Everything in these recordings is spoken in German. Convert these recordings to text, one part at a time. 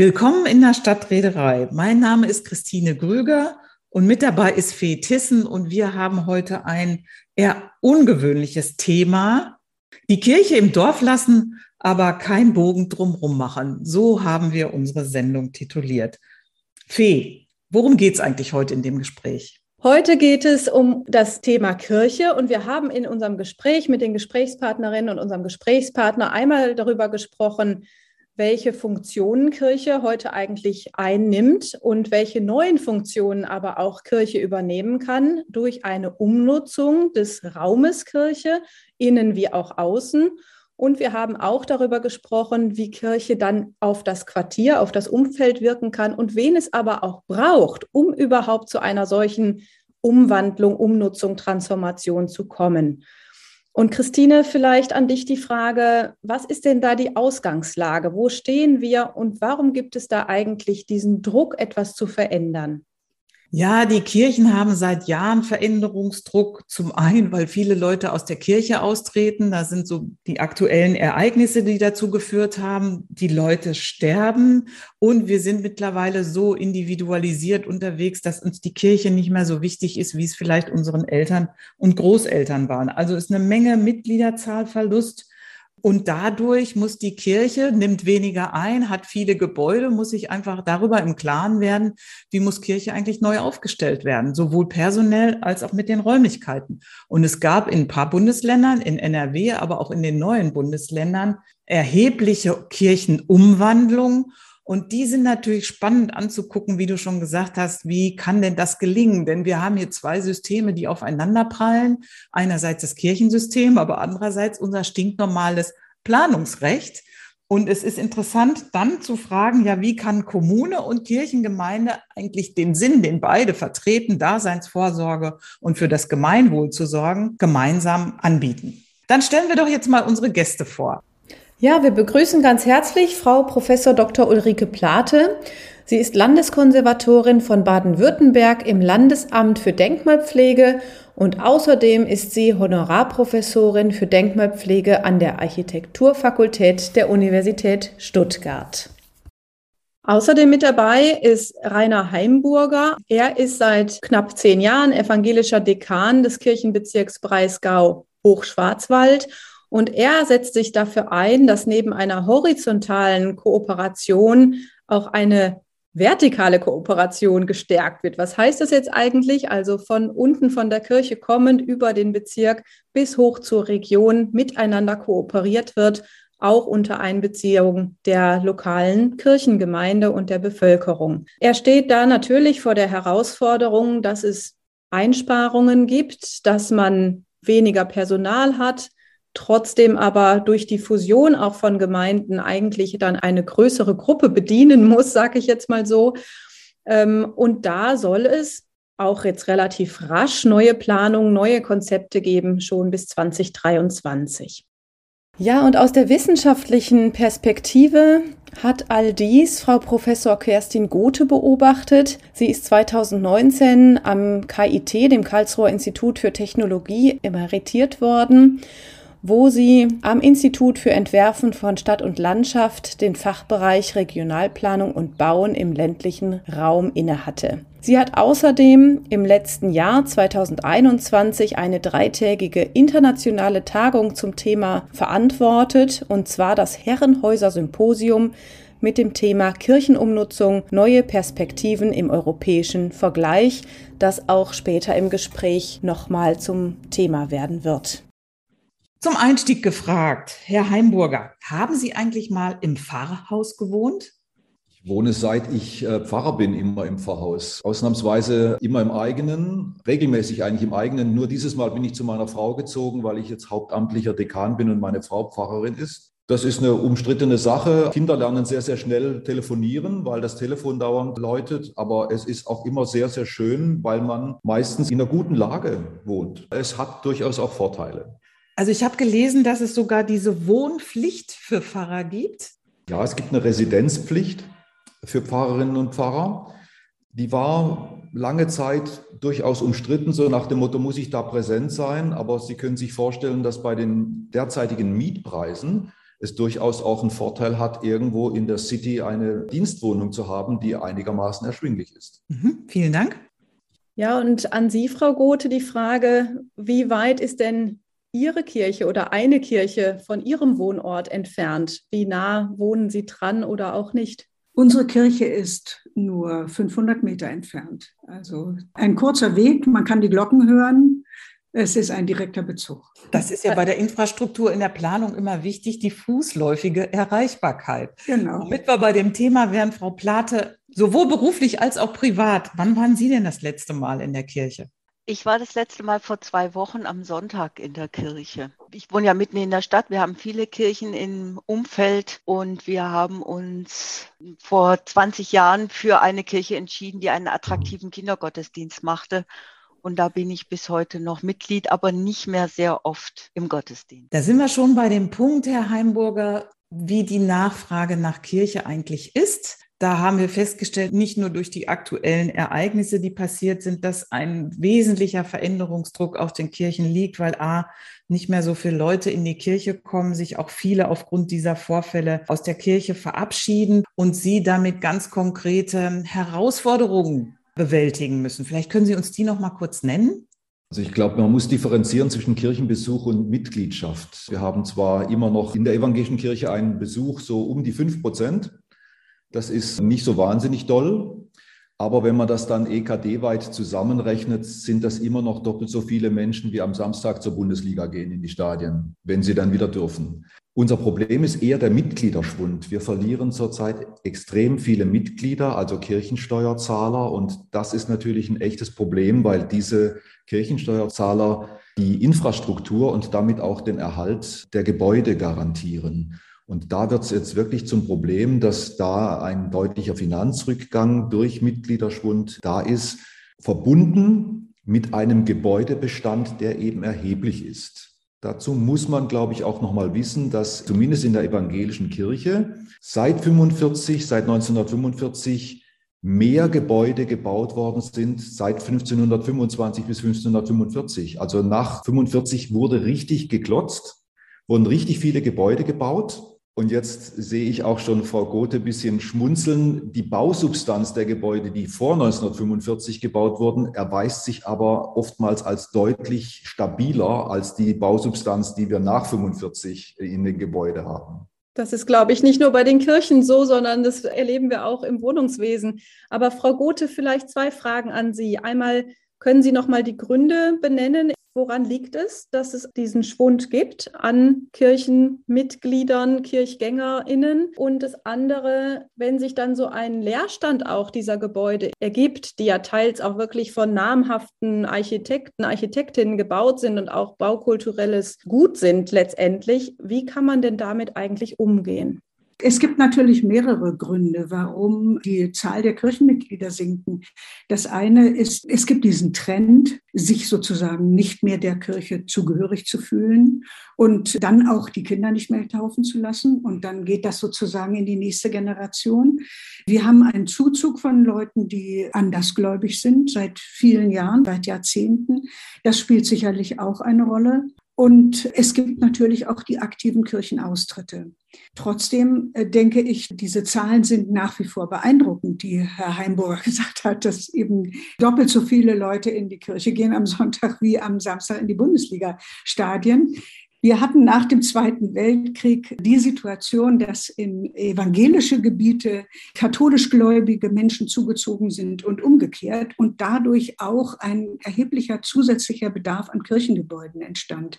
Willkommen in der Stadtreederei. Mein Name ist Christine Grüger und mit dabei ist Fee Tissen und wir haben heute ein eher ungewöhnliches Thema. Die Kirche im Dorf lassen, aber kein Bogen drumrum machen. So haben wir unsere Sendung tituliert. Fee, worum geht es eigentlich heute in dem Gespräch? Heute geht es um das Thema Kirche und wir haben in unserem Gespräch mit den Gesprächspartnerinnen und unserem Gesprächspartner einmal darüber gesprochen, welche Funktionen Kirche heute eigentlich einnimmt und welche neuen Funktionen aber auch Kirche übernehmen kann durch eine Umnutzung des Raumes Kirche, innen wie auch außen. Und wir haben auch darüber gesprochen, wie Kirche dann auf das Quartier, auf das Umfeld wirken kann und wen es aber auch braucht, um überhaupt zu einer solchen Umwandlung, Umnutzung, Transformation zu kommen. Und Christine, vielleicht an dich die Frage, was ist denn da die Ausgangslage? Wo stehen wir und warum gibt es da eigentlich diesen Druck, etwas zu verändern? Ja, die Kirchen haben seit Jahren Veränderungsdruck. Zum einen, weil viele Leute aus der Kirche austreten. Da sind so die aktuellen Ereignisse, die dazu geführt haben. Die Leute sterben und wir sind mittlerweile so individualisiert unterwegs, dass uns die Kirche nicht mehr so wichtig ist, wie es vielleicht unseren Eltern und Großeltern waren. Also ist eine Menge Mitgliederzahlverlust und dadurch muss die Kirche, nimmt weniger ein, hat viele Gebäude, muss sich einfach darüber im Klaren werden, wie muss Kirche eigentlich neu aufgestellt werden, sowohl personell als auch mit den Räumlichkeiten. Und es gab in ein paar Bundesländern, in NRW, aber auch in den neuen Bundesländern, erhebliche Kirchenumwandlungen. Und die sind natürlich spannend anzugucken, wie du schon gesagt hast, wie kann denn das gelingen? Denn wir haben hier zwei Systeme, die aufeinander prallen. Einerseits das Kirchensystem, aber andererseits unser stinknormales Planungsrecht. Und es ist interessant, dann zu fragen, ja, wie kann Kommune und Kirchengemeinde eigentlich den Sinn, den beide vertreten, Daseinsvorsorge und für das Gemeinwohl zu sorgen, gemeinsam anbieten? Dann stellen wir doch jetzt mal unsere Gäste vor. Ja, wir begrüßen ganz herzlich Frau Professor Dr. Ulrike Plate. Sie ist Landeskonservatorin von Baden-Württemberg im Landesamt für Denkmalpflege und außerdem ist sie Honorarprofessorin für Denkmalpflege an der Architekturfakultät der Universität Stuttgart. Außerdem mit dabei ist Rainer Heimburger. Er ist seit knapp zehn Jahren evangelischer Dekan des Kirchenbezirks Breisgau Hochschwarzwald und er setzt sich dafür ein, dass neben einer horizontalen Kooperation auch eine vertikale Kooperation gestärkt wird. Was heißt das jetzt eigentlich? Also von unten von der Kirche kommend über den Bezirk bis hoch zur Region miteinander kooperiert wird, auch unter Einbeziehung der lokalen Kirchengemeinde und der Bevölkerung. Er steht da natürlich vor der Herausforderung, dass es Einsparungen gibt, dass man weniger Personal hat, trotzdem aber durch die Fusion auch von Gemeinden eigentlich dann eine größere Gruppe bedienen muss, sage ich jetzt mal so. Ähm, und da soll es auch jetzt relativ rasch neue Planungen, neue Konzepte geben, schon bis 2023. Ja, und aus der wissenschaftlichen Perspektive hat all dies Frau Professor Kerstin Gothe beobachtet. Sie ist 2019 am KIT, dem Karlsruher Institut für Technologie, emeritiert worden wo sie am Institut für Entwerfen von Stadt und Landschaft den Fachbereich Regionalplanung und Bauen im ländlichen Raum innehatte. Sie hat außerdem im letzten Jahr 2021 eine dreitägige internationale Tagung zum Thema verantwortet, und zwar das Herrenhäuser Symposium mit dem Thema Kirchenumnutzung, neue Perspektiven im europäischen Vergleich, das auch später im Gespräch nochmal zum Thema werden wird. Zum Einstieg gefragt, Herr Heimburger, haben Sie eigentlich mal im Pfarrhaus gewohnt? Ich wohne seit ich äh, Pfarrer bin immer im Pfarrhaus. Ausnahmsweise immer im eigenen, regelmäßig eigentlich im eigenen. Nur dieses Mal bin ich zu meiner Frau gezogen, weil ich jetzt hauptamtlicher Dekan bin und meine Frau Pfarrerin ist. Das ist eine umstrittene Sache. Kinder lernen sehr, sehr schnell telefonieren, weil das Telefon dauernd läutet. Aber es ist auch immer sehr, sehr schön, weil man meistens in einer guten Lage wohnt. Es hat durchaus auch Vorteile. Also ich habe gelesen, dass es sogar diese Wohnpflicht für Pfarrer gibt. Ja, es gibt eine Residenzpflicht für Pfarrerinnen und Pfarrer. Die war lange Zeit durchaus umstritten, so nach dem Motto, muss ich da präsent sein? Aber Sie können sich vorstellen, dass bei den derzeitigen Mietpreisen es durchaus auch einen Vorteil hat, irgendwo in der City eine Dienstwohnung zu haben, die einigermaßen erschwinglich ist. Mhm, vielen Dank. Ja, und an Sie, Frau Gothe, die Frage, wie weit ist denn Ihre Kirche oder eine Kirche von Ihrem Wohnort entfernt? Wie nah wohnen Sie dran oder auch nicht? Unsere Kirche ist nur 500 Meter entfernt. Also ein kurzer Weg, man kann die Glocken hören. Es ist ein direkter Bezug. Das ist ja bei der Infrastruktur in der Planung immer wichtig, die fußläufige Erreichbarkeit. Genau. Damit wir bei dem Thema wären, Frau Plate, sowohl beruflich als auch privat. Wann waren Sie denn das letzte Mal in der Kirche? Ich war das letzte Mal vor zwei Wochen am Sonntag in der Kirche. Ich wohne ja mitten in der Stadt. Wir haben viele Kirchen im Umfeld und wir haben uns vor 20 Jahren für eine Kirche entschieden, die einen attraktiven Kindergottesdienst machte. Und da bin ich bis heute noch Mitglied, aber nicht mehr sehr oft im Gottesdienst. Da sind wir schon bei dem Punkt, Herr Heimburger, wie die Nachfrage nach Kirche eigentlich ist. Da haben wir festgestellt, nicht nur durch die aktuellen Ereignisse, die passiert sind, dass ein wesentlicher Veränderungsdruck auf den Kirchen liegt, weil A, nicht mehr so viele Leute in die Kirche kommen, sich auch viele aufgrund dieser Vorfälle aus der Kirche verabschieden und sie damit ganz konkrete Herausforderungen bewältigen müssen. Vielleicht können Sie uns die noch mal kurz nennen. Also ich glaube, man muss differenzieren zwischen Kirchenbesuch und Mitgliedschaft. Wir haben zwar immer noch in der evangelischen Kirche einen Besuch so um die fünf Prozent. Das ist nicht so wahnsinnig doll. Aber wenn man das dann EKD-weit zusammenrechnet, sind das immer noch doppelt so viele Menschen, wie am Samstag zur Bundesliga gehen in die Stadien, wenn sie dann wieder dürfen. Unser Problem ist eher der Mitgliederschwund. Wir verlieren zurzeit extrem viele Mitglieder, also Kirchensteuerzahler. Und das ist natürlich ein echtes Problem, weil diese Kirchensteuerzahler die Infrastruktur und damit auch den Erhalt der Gebäude garantieren. Und da wird es jetzt wirklich zum Problem, dass da ein deutlicher Finanzrückgang durch Mitgliederschwund da ist, verbunden mit einem Gebäudebestand, der eben erheblich ist. Dazu muss man, glaube ich, auch noch mal wissen, dass zumindest in der evangelischen Kirche seit 45, seit 1945 mehr Gebäude gebaut worden sind seit 1525 bis 1545. Also nach 45 wurde richtig geklotzt, wurden richtig viele Gebäude gebaut. Und jetzt sehe ich auch schon Frau Gothe ein bisschen schmunzeln. Die Bausubstanz der Gebäude, die vor 1945 gebaut wurden, erweist sich aber oftmals als deutlich stabiler als die Bausubstanz, die wir nach 45 in den Gebäuden haben. Das ist, glaube ich, nicht nur bei den Kirchen so, sondern das erleben wir auch im Wohnungswesen. Aber Frau Gothe, vielleicht zwei Fragen an Sie. Einmal, können Sie noch mal die Gründe benennen? Woran liegt es, dass es diesen Schwund gibt an Kirchenmitgliedern, KirchgängerInnen? Und das andere, wenn sich dann so ein Leerstand auch dieser Gebäude ergibt, die ja teils auch wirklich von namhaften Architekten, Architektinnen gebaut sind und auch baukulturelles Gut sind letztendlich, wie kann man denn damit eigentlich umgehen? Es gibt natürlich mehrere Gründe, warum die Zahl der Kirchenmitglieder sinken. Das eine ist, es gibt diesen Trend, sich sozusagen nicht mehr der Kirche zugehörig zu fühlen und dann auch die Kinder nicht mehr taufen zu lassen. Und dann geht das sozusagen in die nächste Generation. Wir haben einen Zuzug von Leuten, die andersgläubig sind seit vielen Jahren, seit Jahrzehnten. Das spielt sicherlich auch eine Rolle. Und es gibt natürlich auch die aktiven Kirchenaustritte. Trotzdem äh, denke ich, diese Zahlen sind nach wie vor beeindruckend, die Herr Heimburger gesagt hat, dass eben doppelt so viele Leute in die Kirche gehen am Sonntag wie am Samstag in die Bundesliga-Stadien. Wir hatten nach dem Zweiten Weltkrieg die Situation, dass in evangelische Gebiete katholisch gläubige Menschen zugezogen sind und umgekehrt und dadurch auch ein erheblicher zusätzlicher Bedarf an Kirchengebäuden entstand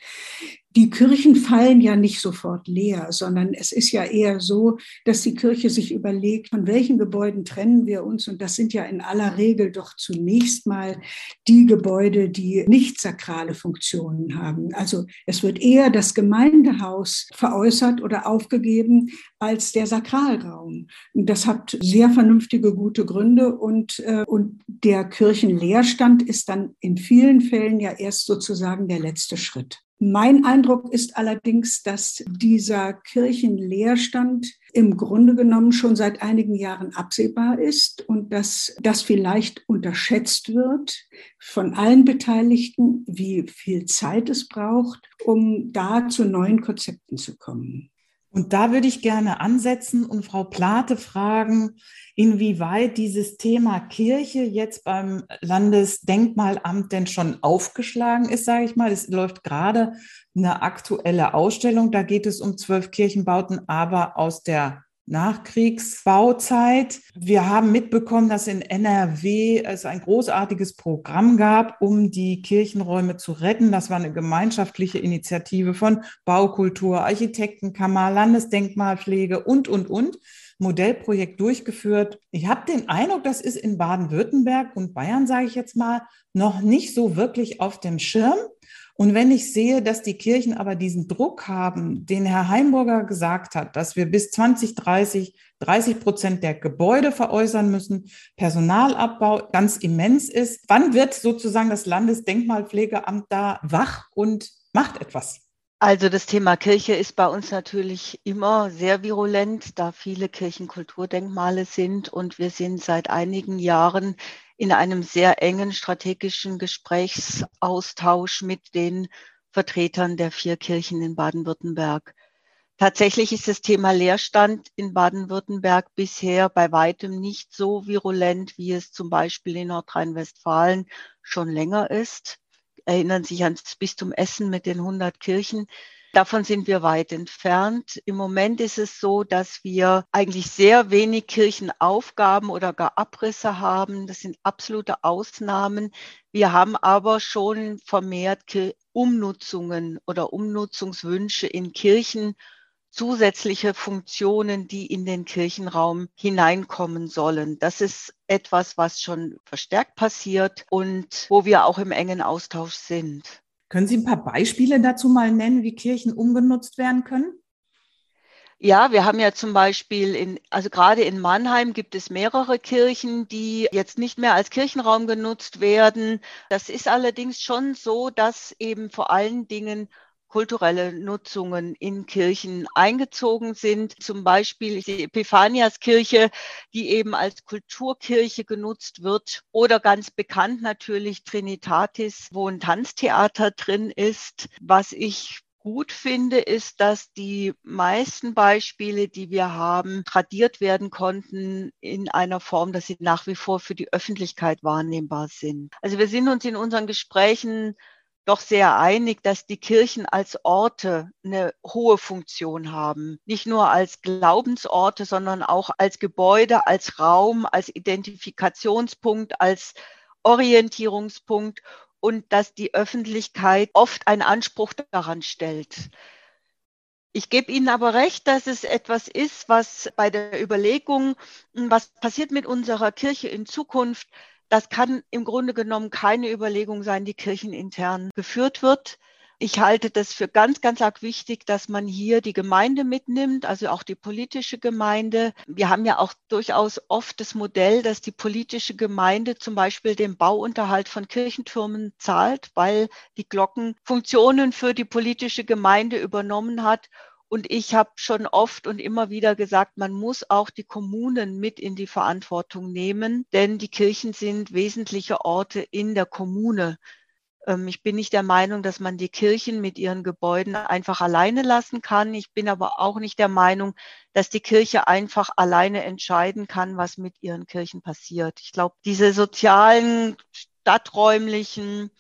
die Kirchen fallen ja nicht sofort leer, sondern es ist ja eher so, dass die Kirche sich überlegt, von welchen Gebäuden trennen wir uns. Und das sind ja in aller Regel doch zunächst mal die Gebäude, die nicht sakrale Funktionen haben. Also es wird eher das Gemeindehaus veräußert oder aufgegeben als der Sakralraum. Und das hat sehr vernünftige, gute Gründe. Und, äh, und der Kirchenleerstand ist dann in vielen Fällen ja erst sozusagen der letzte Schritt. Mein Eindruck ist allerdings, dass dieser Kirchenleerstand im Grunde genommen schon seit einigen Jahren absehbar ist und dass das vielleicht unterschätzt wird von allen Beteiligten, wie viel Zeit es braucht, um da zu neuen Konzepten zu kommen. Und da würde ich gerne ansetzen und Frau Plate fragen, inwieweit dieses Thema Kirche jetzt beim Landesdenkmalamt denn schon aufgeschlagen ist, sage ich mal. Es läuft gerade eine aktuelle Ausstellung, da geht es um zwölf Kirchenbauten, aber aus der Nachkriegsbauzeit. Wir haben mitbekommen, dass in NRW es ein großartiges Programm gab, um die Kirchenräume zu retten. Das war eine gemeinschaftliche Initiative von Baukultur, Architektenkammer, Landesdenkmalpflege und, und, und. Modellprojekt durchgeführt. Ich habe den Eindruck, das ist in Baden-Württemberg und Bayern, sage ich jetzt mal, noch nicht so wirklich auf dem Schirm. Und wenn ich sehe, dass die Kirchen aber diesen Druck haben, den Herr Heimburger gesagt hat, dass wir bis 2030 30 Prozent der Gebäude veräußern müssen, Personalabbau ganz immens ist, wann wird sozusagen das Landesdenkmalpflegeamt da wach und macht etwas? Also das Thema Kirche ist bei uns natürlich immer sehr virulent, da viele Kirchenkulturdenkmale sind und wir sind seit einigen Jahren in einem sehr engen strategischen Gesprächsaustausch mit den Vertretern der vier Kirchen in Baden-Württemberg. Tatsächlich ist das Thema Leerstand in Baden-Württemberg bisher bei weitem nicht so virulent, wie es zum Beispiel in Nordrhein-Westfalen schon länger ist. Erinnern sich ans Bistum Essen mit den 100 Kirchen. Davon sind wir weit entfernt. Im Moment ist es so, dass wir eigentlich sehr wenig Kirchenaufgaben oder gar Abrisse haben. Das sind absolute Ausnahmen. Wir haben aber schon vermehrt Umnutzungen oder Umnutzungswünsche in Kirchen, zusätzliche Funktionen, die in den Kirchenraum hineinkommen sollen. Das ist etwas, was schon verstärkt passiert und wo wir auch im engen Austausch sind. Können Sie ein paar Beispiele dazu mal nennen, wie Kirchen umgenutzt werden können? Ja, wir haben ja zum Beispiel in, also gerade in Mannheim gibt es mehrere Kirchen, die jetzt nicht mehr als Kirchenraum genutzt werden. Das ist allerdings schon so, dass eben vor allen Dingen kulturelle Nutzungen in Kirchen eingezogen sind. Zum Beispiel die Epiphaniaskirche, die eben als Kulturkirche genutzt wird. Oder ganz bekannt natürlich Trinitatis, wo ein Tanztheater drin ist. Was ich gut finde, ist, dass die meisten Beispiele, die wir haben, tradiert werden konnten in einer Form, dass sie nach wie vor für die Öffentlichkeit wahrnehmbar sind. Also wir sind uns in unseren Gesprächen doch sehr einig, dass die Kirchen als Orte eine hohe Funktion haben. Nicht nur als Glaubensorte, sondern auch als Gebäude, als Raum, als Identifikationspunkt, als Orientierungspunkt und dass die Öffentlichkeit oft einen Anspruch daran stellt. Ich gebe Ihnen aber recht, dass es etwas ist, was bei der Überlegung, was passiert mit unserer Kirche in Zukunft, das kann im Grunde genommen keine Überlegung sein, die kirchenintern geführt wird. Ich halte das für ganz, ganz arg wichtig, dass man hier die Gemeinde mitnimmt, also auch die politische Gemeinde. Wir haben ja auch durchaus oft das Modell, dass die politische Gemeinde zum Beispiel den Bauunterhalt von Kirchentürmen zahlt, weil die Glocken Funktionen für die politische Gemeinde übernommen hat und ich habe schon oft und immer wieder gesagt, man muss auch die Kommunen mit in die Verantwortung nehmen, denn die Kirchen sind wesentliche Orte in der Kommune. Ähm, ich bin nicht der Meinung, dass man die Kirchen mit ihren Gebäuden einfach alleine lassen kann. Ich bin aber auch nicht der Meinung, dass die Kirche einfach alleine entscheiden kann, was mit ihren Kirchen passiert. Ich glaube, diese sozialen, stadträumlichen,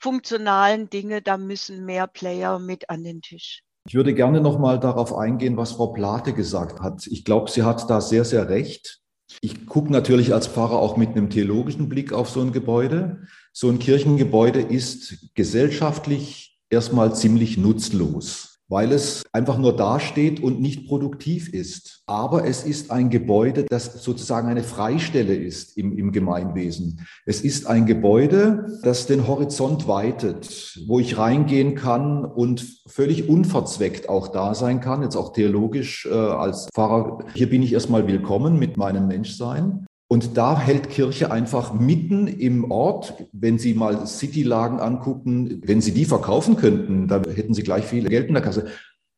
funktionalen Dinge, da müssen mehr Player mit an den Tisch. Ich würde gerne noch mal darauf eingehen, was Frau Plate gesagt hat. Ich glaube, sie hat da sehr, sehr recht. Ich gucke natürlich als Pfarrer auch mit einem theologischen Blick auf so ein Gebäude. So ein Kirchengebäude ist gesellschaftlich erstmal ziemlich nutzlos weil es einfach nur dasteht und nicht produktiv ist. Aber es ist ein Gebäude, das sozusagen eine Freistelle ist im, im Gemeinwesen. Es ist ein Gebäude, das den Horizont weitet, wo ich reingehen kann und völlig unverzweckt auch da sein kann, jetzt auch theologisch äh, als Pfarrer. Hier bin ich erstmal willkommen mit meinem Menschsein. Und da hält Kirche einfach mitten im Ort. Wenn Sie mal Citylagen angucken, wenn Sie die verkaufen könnten, dann hätten Sie gleich viel Geld in der Kasse.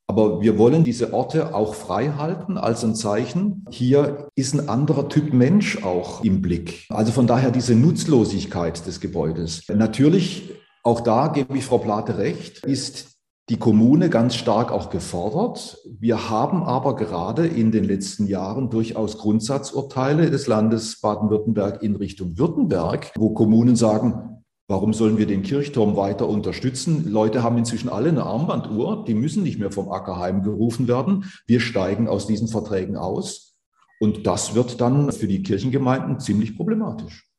Aber wir wollen diese Orte auch frei halten als ein Zeichen. Hier ist ein anderer Typ Mensch auch im Blick. Also von daher diese Nutzlosigkeit des Gebäudes. Natürlich, auch da gebe ich Frau Plate recht, ist die Kommune ganz stark auch gefordert. Wir haben aber gerade in den letzten Jahren durchaus Grundsatzurteile des Landes Baden-Württemberg in Richtung Württemberg, wo Kommunen sagen, warum sollen wir den Kirchturm weiter unterstützen? Leute haben inzwischen alle eine Armbanduhr, die müssen nicht mehr vom Ackerheim gerufen werden. Wir steigen aus diesen Verträgen aus. Und das wird dann für die Kirchengemeinden ziemlich problematisch.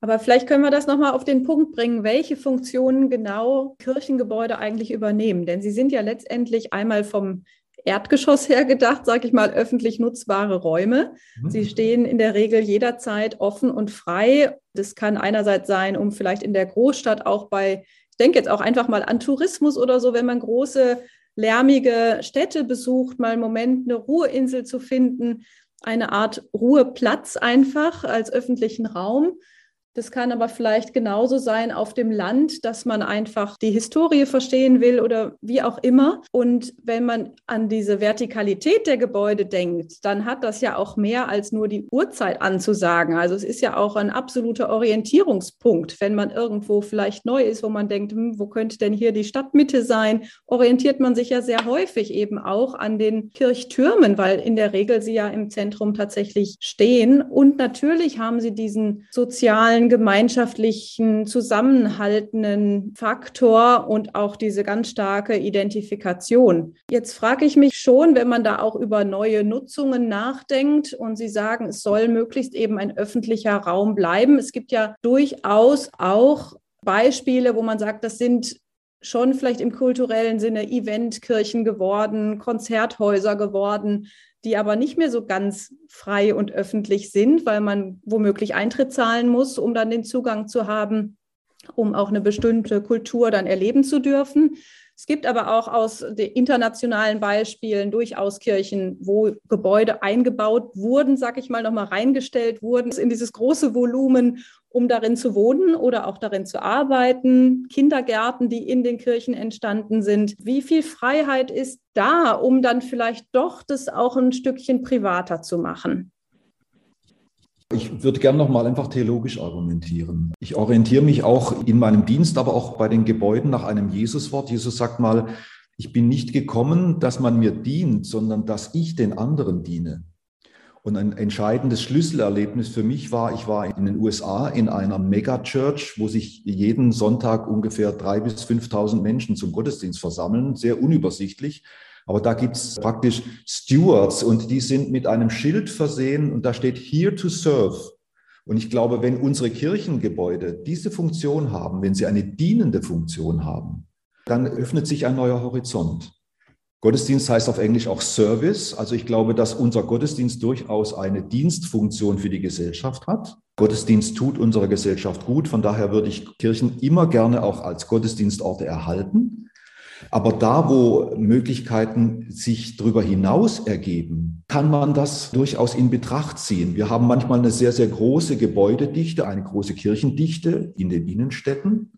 Aber vielleicht können wir das nochmal auf den Punkt bringen, welche Funktionen genau Kirchengebäude eigentlich übernehmen. Denn sie sind ja letztendlich einmal vom Erdgeschoss her gedacht, sage ich mal, öffentlich nutzbare Räume. Mhm. Sie stehen in der Regel jederzeit offen und frei. Das kann einerseits sein, um vielleicht in der Großstadt auch bei, ich denke jetzt auch einfach mal an Tourismus oder so, wenn man große, lärmige Städte besucht, mal einen Moment eine Ruheinsel zu finden, eine Art Ruheplatz einfach als öffentlichen Raum. Das kann aber vielleicht genauso sein auf dem Land, dass man einfach die Historie verstehen will oder wie auch immer. Und wenn man an diese Vertikalität der Gebäude denkt, dann hat das ja auch mehr als nur die Uhrzeit anzusagen. Also es ist ja auch ein absoluter Orientierungspunkt. Wenn man irgendwo vielleicht neu ist, wo man denkt, hm, wo könnte denn hier die Stadtmitte sein, orientiert man sich ja sehr häufig eben auch an den Kirchtürmen, weil in der Regel sie ja im Zentrum tatsächlich stehen. Und natürlich haben sie diesen sozialen gemeinschaftlichen, zusammenhaltenden Faktor und auch diese ganz starke Identifikation. Jetzt frage ich mich schon, wenn man da auch über neue Nutzungen nachdenkt und Sie sagen, es soll möglichst eben ein öffentlicher Raum bleiben. Es gibt ja durchaus auch Beispiele, wo man sagt, das sind schon vielleicht im kulturellen Sinne Eventkirchen geworden, Konzerthäuser geworden, die aber nicht mehr so ganz frei und öffentlich sind, weil man womöglich Eintritt zahlen muss, um dann den Zugang zu haben, um auch eine bestimmte Kultur dann erleben zu dürfen. Es gibt aber auch aus internationalen Beispielen durchaus Kirchen, wo Gebäude eingebaut wurden, sag ich mal, nochmal reingestellt wurden in dieses große Volumen, um darin zu wohnen oder auch darin zu arbeiten. Kindergärten, die in den Kirchen entstanden sind. Wie viel Freiheit ist da, um dann vielleicht doch das auch ein Stückchen privater zu machen? Ich würde gerne noch mal einfach theologisch argumentieren. Ich orientiere mich auch in meinem Dienst, aber auch bei den Gebäuden nach einem Jesuswort. Jesus sagt mal, ich bin nicht gekommen, dass man mir dient, sondern dass ich den anderen diene. Und ein entscheidendes Schlüsselerlebnis für mich war, ich war in den USA in einer Megachurch, wo sich jeden Sonntag ungefähr drei bis 5.000 Menschen zum Gottesdienst versammeln, sehr unübersichtlich. Aber da gibt's praktisch Stewards und die sind mit einem Schild versehen und da steht Here to Serve. Und ich glaube, wenn unsere Kirchengebäude diese Funktion haben, wenn sie eine dienende Funktion haben, dann öffnet sich ein neuer Horizont. Gottesdienst heißt auf Englisch auch Service. Also ich glaube, dass unser Gottesdienst durchaus eine Dienstfunktion für die Gesellschaft hat. Gottesdienst tut unserer Gesellschaft gut. Von daher würde ich Kirchen immer gerne auch als Gottesdienstorte erhalten. Aber da, wo Möglichkeiten sich darüber hinaus ergeben, kann man das durchaus in Betracht ziehen. Wir haben manchmal eine sehr, sehr große Gebäudedichte, eine große Kirchendichte in den Innenstädten.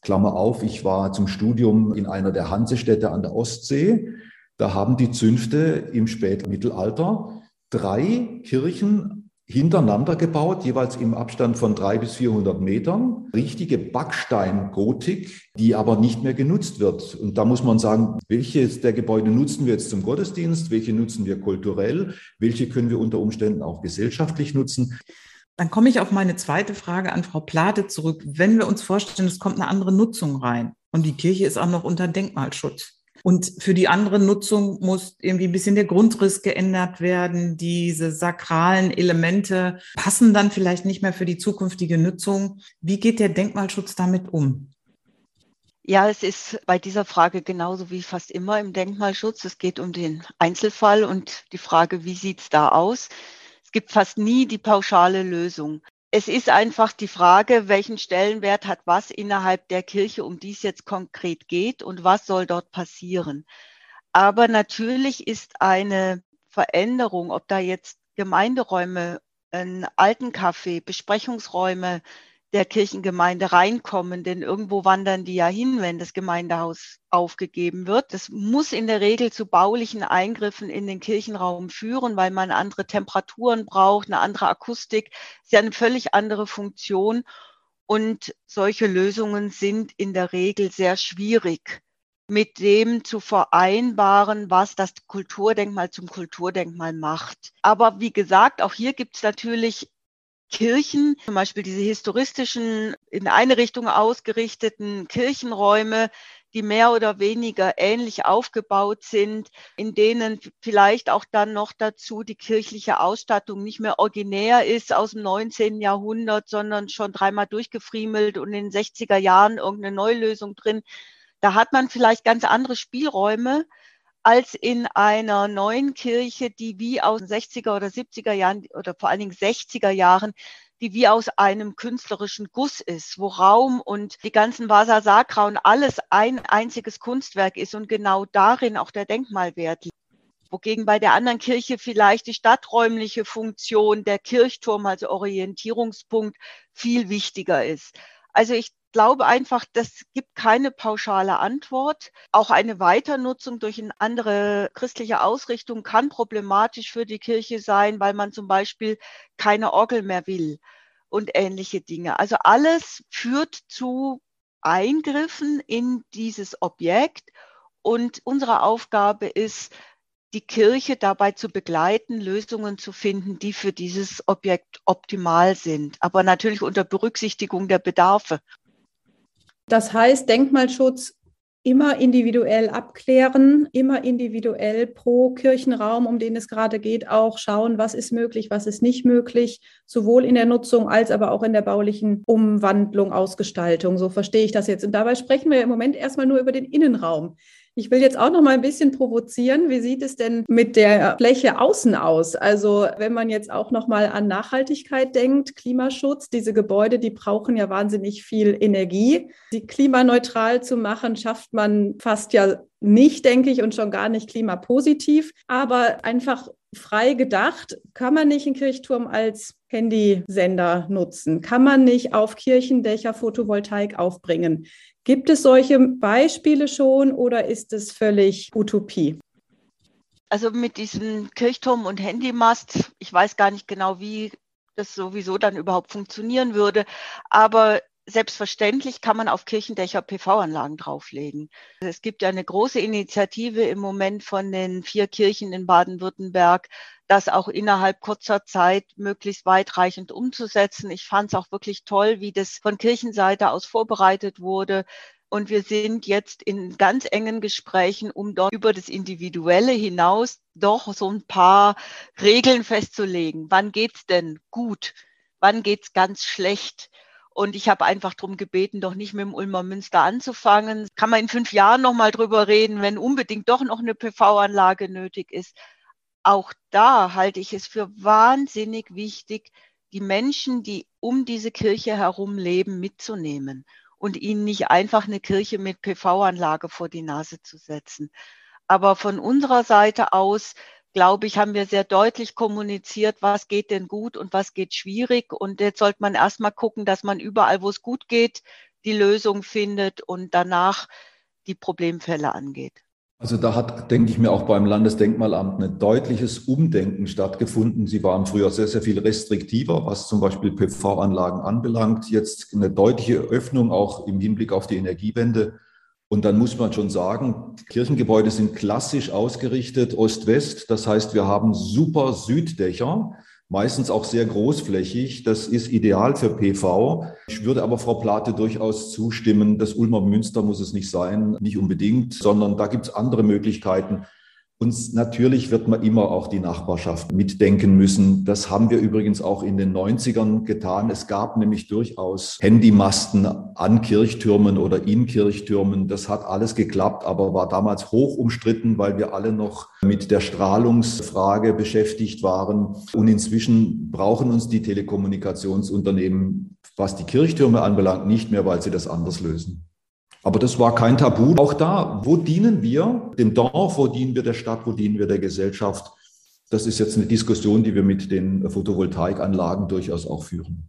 Klammer auf, ich war zum Studium in einer der Hansestädte an der Ostsee. Da haben die Zünfte im Spätmittelalter drei Kirchen hintereinander gebaut, jeweils im Abstand von drei bis 400 Metern. Richtige Backsteingotik, die aber nicht mehr genutzt wird. Und da muss man sagen, welche der Gebäude nutzen wir jetzt zum Gottesdienst, welche nutzen wir kulturell, welche können wir unter Umständen auch gesellschaftlich nutzen. Dann komme ich auf meine zweite Frage an Frau Plate zurück. Wenn wir uns vorstellen, es kommt eine andere Nutzung rein und die Kirche ist auch noch unter Denkmalschutz, und für die andere Nutzung muss irgendwie ein bisschen der Grundriss geändert werden. Diese sakralen Elemente passen dann vielleicht nicht mehr für die zukünftige Nutzung. Wie geht der Denkmalschutz damit um? Ja, es ist bei dieser Frage genauso wie fast immer im Denkmalschutz. Es geht um den Einzelfall und die Frage, wie sieht es da aus? Es gibt fast nie die pauschale Lösung es ist einfach die Frage, welchen Stellenwert hat was innerhalb der Kirche, um die es jetzt konkret geht und was soll dort passieren. Aber natürlich ist eine Veränderung, ob da jetzt Gemeinderäume, ein Altencafé, Besprechungsräume, der Kirchengemeinde reinkommen, denn irgendwo wandern die ja hin, wenn das Gemeindehaus aufgegeben wird. Das muss in der Regel zu baulichen Eingriffen in den Kirchenraum führen, weil man andere Temperaturen braucht, eine andere Akustik, ist ja eine völlig andere Funktion. Und solche Lösungen sind in der Regel sehr schwierig mit dem zu vereinbaren, was das Kulturdenkmal zum Kulturdenkmal macht. Aber wie gesagt, auch hier gibt es natürlich Kirchen, zum Beispiel diese historistischen, in eine Richtung ausgerichteten Kirchenräume, die mehr oder weniger ähnlich aufgebaut sind, in denen vielleicht auch dann noch dazu die kirchliche Ausstattung nicht mehr originär ist aus dem 19. Jahrhundert, sondern schon dreimal durchgefriemelt und in den 60er Jahren irgendeine Neulösung drin. Da hat man vielleicht ganz andere Spielräume als in einer neuen Kirche, die wie aus den 60er oder 70er Jahren oder vor allen Dingen 60er Jahren die wie aus einem künstlerischen Guss ist, wo Raum und die ganzen Vasa Sacra und alles ein einziges Kunstwerk ist und genau darin auch der Denkmalwert liegt. Wogegen bei der anderen Kirche vielleicht die stadträumliche Funktion, der Kirchturm als Orientierungspunkt viel wichtiger ist. Also ich glaube einfach, das gibt keine pauschale Antwort. Auch eine Weiternutzung durch eine andere christliche Ausrichtung kann problematisch für die Kirche sein, weil man zum Beispiel keine Orgel mehr will und ähnliche Dinge. Also alles führt zu Eingriffen in dieses Objekt und unsere Aufgabe ist, die Kirche dabei zu begleiten, Lösungen zu finden, die für dieses Objekt optimal sind, aber natürlich unter Berücksichtigung der Bedarfe. Das heißt, Denkmalschutz immer individuell abklären, immer individuell pro Kirchenraum, um den es gerade geht, auch schauen, was ist möglich, was ist nicht möglich, sowohl in der Nutzung als aber auch in der baulichen Umwandlung, Ausgestaltung. So verstehe ich das jetzt. Und dabei sprechen wir im Moment erstmal nur über den Innenraum. Ich will jetzt auch noch mal ein bisschen provozieren. Wie sieht es denn mit der Fläche außen aus? Also wenn man jetzt auch noch mal an Nachhaltigkeit denkt, Klimaschutz, diese Gebäude, die brauchen ja wahnsinnig viel Energie. Sie klimaneutral zu machen, schafft man fast ja nicht, denke ich, und schon gar nicht klimapositiv. Aber einfach frei gedacht, kann man nicht einen Kirchturm als Handysender nutzen? Kann man nicht auf Kirchendächer Photovoltaik aufbringen? Gibt es solche Beispiele schon oder ist es völlig Utopie? Also mit diesem Kirchturm und Handymast, ich weiß gar nicht genau, wie das sowieso dann überhaupt funktionieren würde, aber selbstverständlich kann man auf Kirchendächer PV-Anlagen drauflegen. Es gibt ja eine große Initiative im Moment von den vier Kirchen in Baden-Württemberg, das auch innerhalb kurzer Zeit möglichst weitreichend umzusetzen. Ich fand es auch wirklich toll, wie das von Kirchenseite aus vorbereitet wurde. Und wir sind jetzt in ganz engen Gesprächen, um dort über das Individuelle hinaus doch so ein paar Regeln festzulegen. Wann geht's denn gut? Wann geht's ganz schlecht? Und ich habe einfach darum gebeten, doch nicht mit dem Ulmer Münster anzufangen. Kann man in fünf Jahren nochmal drüber reden, wenn unbedingt doch noch eine PV-Anlage nötig ist auch da halte ich es für wahnsinnig wichtig, die Menschen, die um diese Kirche herum leben, mitzunehmen und ihnen nicht einfach eine Kirche mit PV-Anlage vor die Nase zu setzen. Aber von unserer Seite aus, glaube ich, haben wir sehr deutlich kommuniziert, was geht denn gut und was geht schwierig. Und jetzt sollte man erstmal gucken, dass man überall, wo es gut geht, die Lösung findet und danach die Problemfälle angeht. Also da hat, denke ich mir, auch beim Landesdenkmalamt ein deutliches Umdenken stattgefunden. Sie waren früher sehr, sehr viel restriktiver, was zum Beispiel PV-Anlagen anbelangt. Jetzt eine deutliche Öffnung auch im Hinblick auf die Energiewende. Und dann muss man schon sagen, Kirchengebäude sind klassisch ausgerichtet Ost-West. Das heißt, wir haben super Süddächer meistens auch sehr großflächig. Das ist ideal für PV. Ich würde aber Frau Plate durchaus zustimmen, das Ulmer Münster muss es nicht sein, nicht unbedingt, sondern da gibt es andere Möglichkeiten. Und natürlich wird man immer auch die Nachbarschaft mitdenken müssen. Das haben wir übrigens auch in den 90ern getan. Es gab nämlich durchaus Handymasten an Kirchtürmen oder in Kirchtürmen. Das hat alles geklappt, aber war damals hoch umstritten, weil wir alle noch mit der Strahlungsfrage beschäftigt waren. Und inzwischen brauchen uns die Telekommunikationsunternehmen, was die Kirchtürme anbelangt, nicht mehr, weil sie das anders lösen. Aber das war kein Tabu. Auch da, wo dienen wir dem Dorf, wo dienen wir der Stadt, wo dienen wir der Gesellschaft? Das ist jetzt eine Diskussion, die wir mit den Photovoltaikanlagen durchaus auch führen.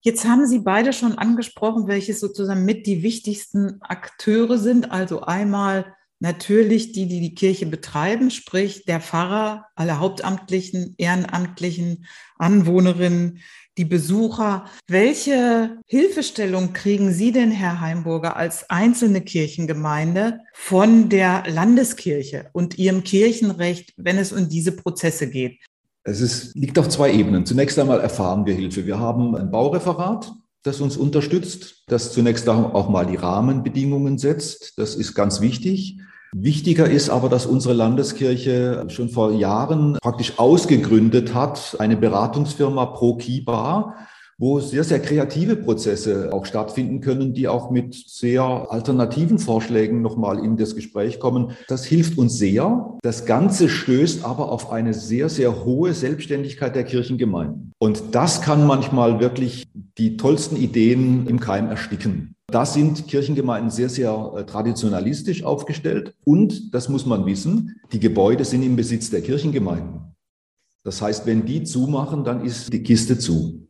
Jetzt haben Sie beide schon angesprochen, welche sozusagen mit die wichtigsten Akteure sind. Also einmal natürlich die, die die Kirche betreiben, sprich der Pfarrer, alle Hauptamtlichen, Ehrenamtlichen, Anwohnerinnen, die Besucher. Welche Hilfestellung kriegen Sie denn, Herr Heimburger, als einzelne Kirchengemeinde von der Landeskirche und Ihrem Kirchenrecht, wenn es um diese Prozesse geht? Es ist, liegt auf zwei Ebenen. Zunächst einmal erfahren wir Hilfe. Wir haben ein Baureferat, das uns unterstützt, das zunächst auch mal die Rahmenbedingungen setzt. Das ist ganz wichtig. Wichtiger ist aber, dass unsere Landeskirche schon vor Jahren praktisch ausgegründet hat, eine Beratungsfirma ProKiba, wo sehr, sehr kreative Prozesse auch stattfinden können, die auch mit sehr alternativen Vorschlägen nochmal in das Gespräch kommen. Das hilft uns sehr. Das Ganze stößt aber auf eine sehr, sehr hohe Selbstständigkeit der Kirchengemeinden. Und das kann manchmal wirklich die tollsten Ideen im Keim ersticken. Da sind Kirchengemeinden sehr, sehr äh, traditionalistisch aufgestellt. Und, das muss man wissen, die Gebäude sind im Besitz der Kirchengemeinden. Das heißt, wenn die zumachen, dann ist die Kiste zu.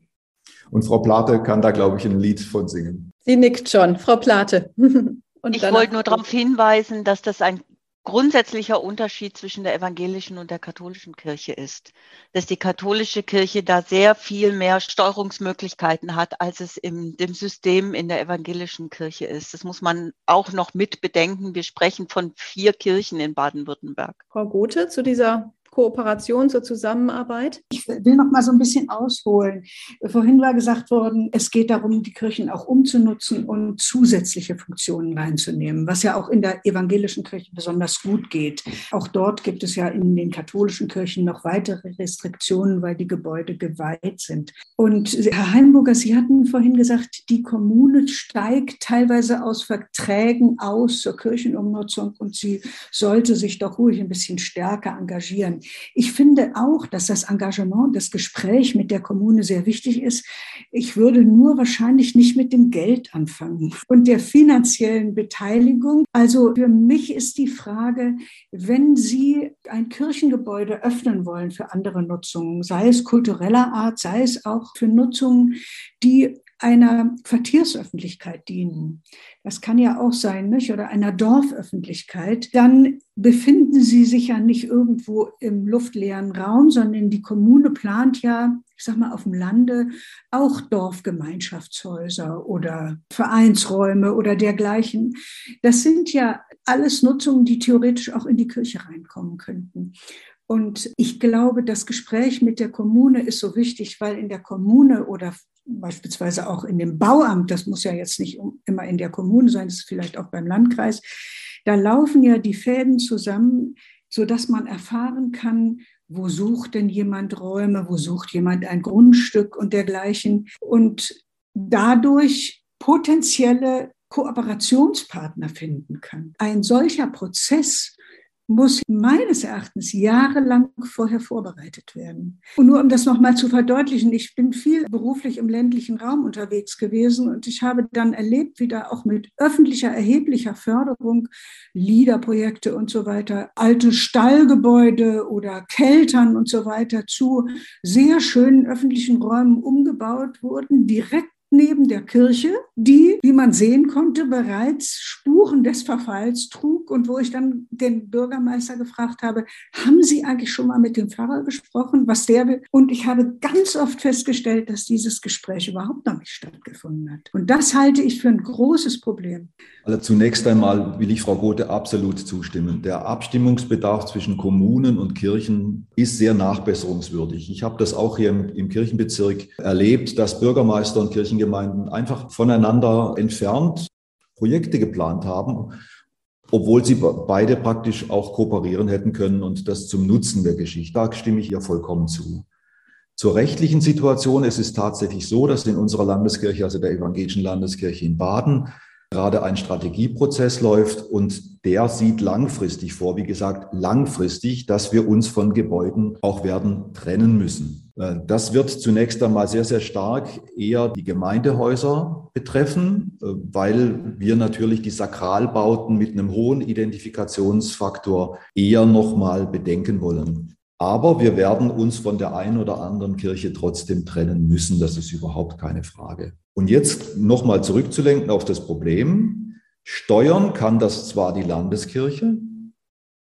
Und Frau Plate kann da, glaube ich, ein Lied von singen. Sie nickt schon, Frau Plate. ich wollte nur darauf hinweisen, dass das ein grundsätzlicher Unterschied zwischen der evangelischen und der katholischen Kirche ist, dass die katholische Kirche da sehr viel mehr Steuerungsmöglichkeiten hat, als es in dem System in der evangelischen Kirche ist. Das muss man auch noch mit bedenken. Wir sprechen von vier Kirchen in Baden-Württemberg. Frau Gothe zu dieser Kooperation, zur Zusammenarbeit? Ich will noch mal so ein bisschen ausholen. Vorhin war gesagt worden, es geht darum, die Kirchen auch umzunutzen und zusätzliche Funktionen reinzunehmen, was ja auch in der evangelischen Kirche besonders gut geht. Auch dort gibt es ja in den katholischen Kirchen noch weitere Restriktionen, weil die Gebäude geweiht sind. Und Herr Heimburger, Sie hatten vorhin gesagt, die Kommune steigt teilweise aus Verträgen aus zur Kirchenumnutzung und sie sollte sich doch ruhig ein bisschen stärker engagieren. Ich finde auch, dass das Engagement, das Gespräch mit der Kommune sehr wichtig ist. Ich würde nur wahrscheinlich nicht mit dem Geld anfangen und der finanziellen Beteiligung. Also für mich ist die Frage, wenn Sie ein Kirchengebäude öffnen wollen für andere Nutzungen, sei es kultureller Art, sei es auch für Nutzungen, die einer Quartiersöffentlichkeit dienen. Das kann ja auch sein, nicht? oder einer Dorföffentlichkeit. Dann befinden sie sich ja nicht irgendwo im luftleeren Raum, sondern die Kommune plant ja, ich sag mal, auf dem Lande auch Dorfgemeinschaftshäuser oder Vereinsräume oder dergleichen. Das sind ja alles Nutzungen, die theoretisch auch in die Kirche reinkommen könnten. Und ich glaube, das Gespräch mit der Kommune ist so wichtig, weil in der Kommune oder beispielsweise auch in dem Bauamt, das muss ja jetzt nicht immer in der Kommune sein, das ist vielleicht auch beim Landkreis, da laufen ja die Fäden zusammen, sodass man erfahren kann, wo sucht denn jemand Räume, wo sucht jemand ein Grundstück und dergleichen. Und dadurch potenzielle Kooperationspartner finden kann. Ein solcher Prozess muss meines Erachtens jahrelang vorher vorbereitet werden. Und nur um das nochmal zu verdeutlichen, ich bin viel beruflich im ländlichen Raum unterwegs gewesen und ich habe dann erlebt, wie da auch mit öffentlicher, erheblicher Förderung, LIDA-Projekte und so weiter, alte Stallgebäude oder Keltern und so weiter zu sehr schönen öffentlichen Räumen umgebaut wurden, direkt neben der Kirche, die, wie man sehen konnte, bereits Spuren des Verfalls trug und wo ich dann den Bürgermeister gefragt habe, haben Sie eigentlich schon mal mit dem Pfarrer gesprochen, was der will? Und ich habe ganz oft festgestellt, dass dieses Gespräch überhaupt noch nicht stattgefunden hat. Und das halte ich für ein großes Problem. Also zunächst einmal will ich Frau Gothe absolut zustimmen. Der Abstimmungsbedarf zwischen Kommunen und Kirchen ist sehr nachbesserungswürdig. Ich habe das auch hier im, im Kirchenbezirk erlebt, dass Bürgermeister und Kirchen Kirchengemeinden einfach voneinander entfernt Projekte geplant haben, obwohl sie beide praktisch auch kooperieren hätten können und das zum Nutzen der Geschichte. Da stimme ich ihr vollkommen zu. Zur rechtlichen Situation es ist tatsächlich so, dass in unserer Landeskirche, also der evangelischen Landeskirche in Baden, gerade ein Strategieprozess läuft und der sieht langfristig vor, wie gesagt, langfristig, dass wir uns von Gebäuden auch werden trennen müssen. Äh, das wird zunächst einmal sehr, sehr stark eher die Gemeindehäuser betreffen, äh, weil wir natürlich die Sakralbauten mit einem hohen Identifikationsfaktor eher nochmal bedenken wollen. Aber wir werden uns von der einen oder anderen Kirche trotzdem trennen müssen. Das ist überhaupt keine Frage. Und jetzt nochmal zurückzulenken auf das Problem. Steuern kann das zwar die Landeskirche,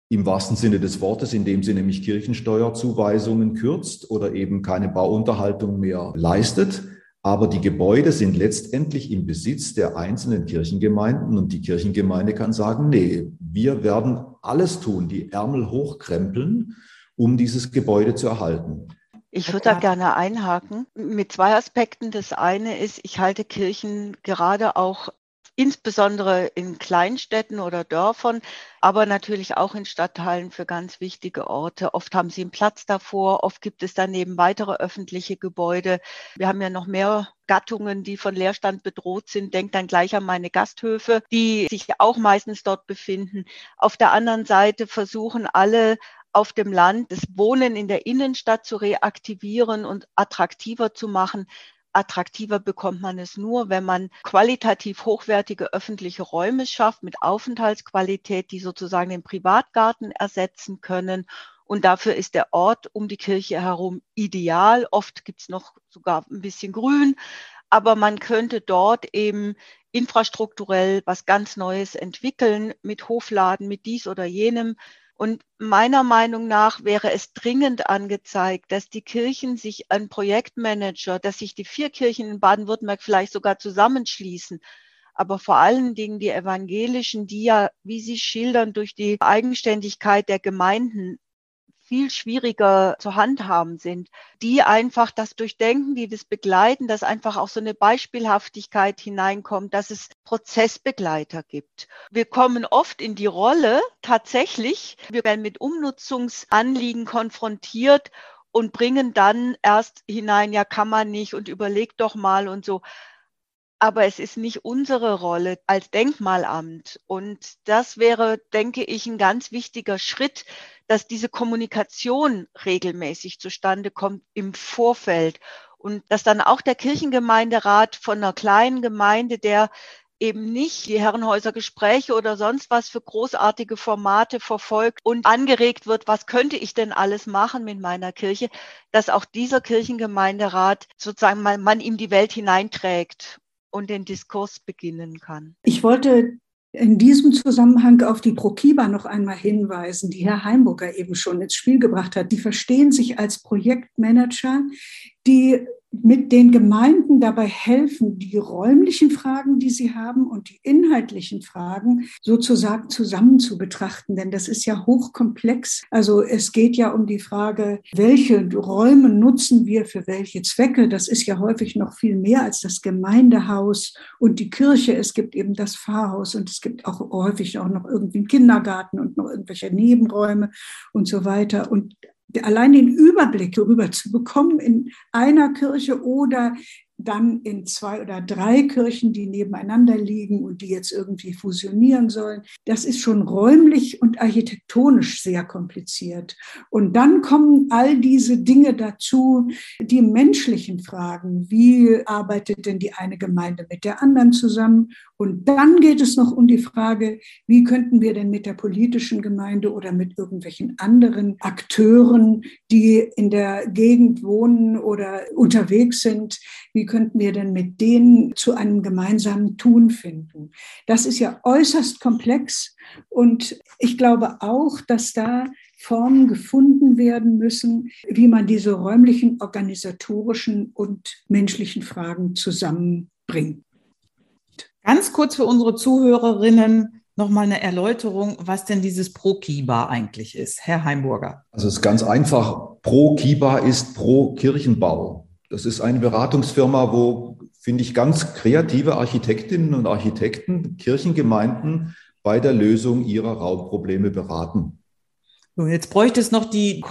im wahrsten Sinne des Wortes, indem sie nämlich Kirchensteuerzuweisungen kürzt oder eben keine Bauunterhaltung mehr leistet. Aber die Gebäude sind letztendlich im Besitz der einzelnen Kirchengemeinden und die Kirchengemeinde kann sagen, nee, wir werden alles tun, die Ärmel hochkrempeln, um dieses Gebäude zu erhalten. Ich würde da gerne einhaken mit zwei Aspekten. Das eine ist, ich halte Kirchen gerade auch insbesondere in Kleinstädten oder Dörfern, aber natürlich auch in Stadtteilen für ganz wichtige Orte. Oft haben sie einen Platz davor, oft gibt es daneben weitere öffentliche Gebäude. Wir haben ja noch mehr Gattungen, die von Leerstand bedroht sind. Denkt dann gleich an meine Gasthöfe, die sich auch meistens dort befinden. Auf der anderen Seite versuchen alle auf dem Land das Wohnen in der Innenstadt zu reaktivieren und attraktiver zu machen attraktiver bekommt man es nur, wenn man qualitativ hochwertige öffentliche Räume schafft mit Aufenthaltsqualität, die sozusagen den Privatgarten ersetzen können. Und dafür ist der Ort um die Kirche herum ideal. Oft gibt es noch sogar ein bisschen Grün, aber man könnte dort eben infrastrukturell was ganz Neues entwickeln mit Hofladen, mit dies oder jenem. Und meiner Meinung nach wäre es dringend angezeigt, dass die Kirchen sich ein Projektmanager, dass sich die vier Kirchen in Baden-Württemberg vielleicht sogar zusammenschließen, aber vor allen Dingen die evangelischen, die ja, wie Sie schildern, durch die Eigenständigkeit der Gemeinden viel schwieriger zu handhaben sind, die einfach das durchdenken, die das begleiten, dass einfach auch so eine Beispielhaftigkeit hineinkommt, dass es Prozessbegleiter gibt. Wir kommen oft in die Rolle tatsächlich, wir werden mit Umnutzungsanliegen konfrontiert und bringen dann erst hinein, ja, kann man nicht und überlegt doch mal und so aber es ist nicht unsere Rolle als Denkmalamt. Und das wäre, denke ich, ein ganz wichtiger Schritt, dass diese Kommunikation regelmäßig zustande kommt im Vorfeld und dass dann auch der Kirchengemeinderat von einer kleinen Gemeinde, der eben nicht die Herrenhäuser Gespräche oder sonst was für großartige Formate verfolgt und angeregt wird, was könnte ich denn alles machen mit meiner Kirche, dass auch dieser Kirchengemeinderat sozusagen man, man ihm die Welt hineinträgt und den Diskurs beginnen kann. Ich wollte in diesem Zusammenhang auf die Prokiba noch einmal hinweisen, die Herr Heimburger eben schon ins Spiel gebracht hat. Die verstehen sich als Projektmanager, die mit den Gemeinden dabei helfen, die räumlichen Fragen, die sie haben und die inhaltlichen Fragen sozusagen zusammen zu betrachten. Denn das ist ja hochkomplex. Also es geht ja um die Frage, welche Räume nutzen wir für welche Zwecke. Das ist ja häufig noch viel mehr als das Gemeindehaus und die Kirche. Es gibt eben das Pfarrhaus und es gibt auch häufig auch noch irgendwie einen Kindergarten und noch irgendwelche Nebenräume und so weiter. Und allein den Überblick darüber zu bekommen in einer Kirche oder dann in zwei oder drei Kirchen, die nebeneinander liegen und die jetzt irgendwie fusionieren sollen. Das ist schon räumlich und architektonisch sehr kompliziert. Und dann kommen all diese Dinge dazu, die menschlichen Fragen. Wie arbeitet denn die eine Gemeinde mit der anderen zusammen? Und dann geht es noch um die Frage, wie könnten wir denn mit der politischen Gemeinde oder mit irgendwelchen anderen Akteuren, die in der Gegend wohnen oder unterwegs sind, wie könnten wir denn mit denen zu einem gemeinsamen Tun finden? Das ist ja äußerst komplex und ich glaube auch, dass da Formen gefunden werden müssen, wie man diese räumlichen, organisatorischen und menschlichen Fragen zusammenbringt. Ganz kurz für unsere Zuhörerinnen nochmal eine Erläuterung, was denn dieses Pro-Kiba eigentlich ist, Herr Heimburger. Also es ist ganz einfach. Pro-Kiba ist pro Kirchenbau. Das ist eine Beratungsfirma, wo, finde ich, ganz kreative Architektinnen und Architekten Kirchengemeinden bei der Lösung ihrer Raumprobleme beraten. Jetzt bräuchte es noch die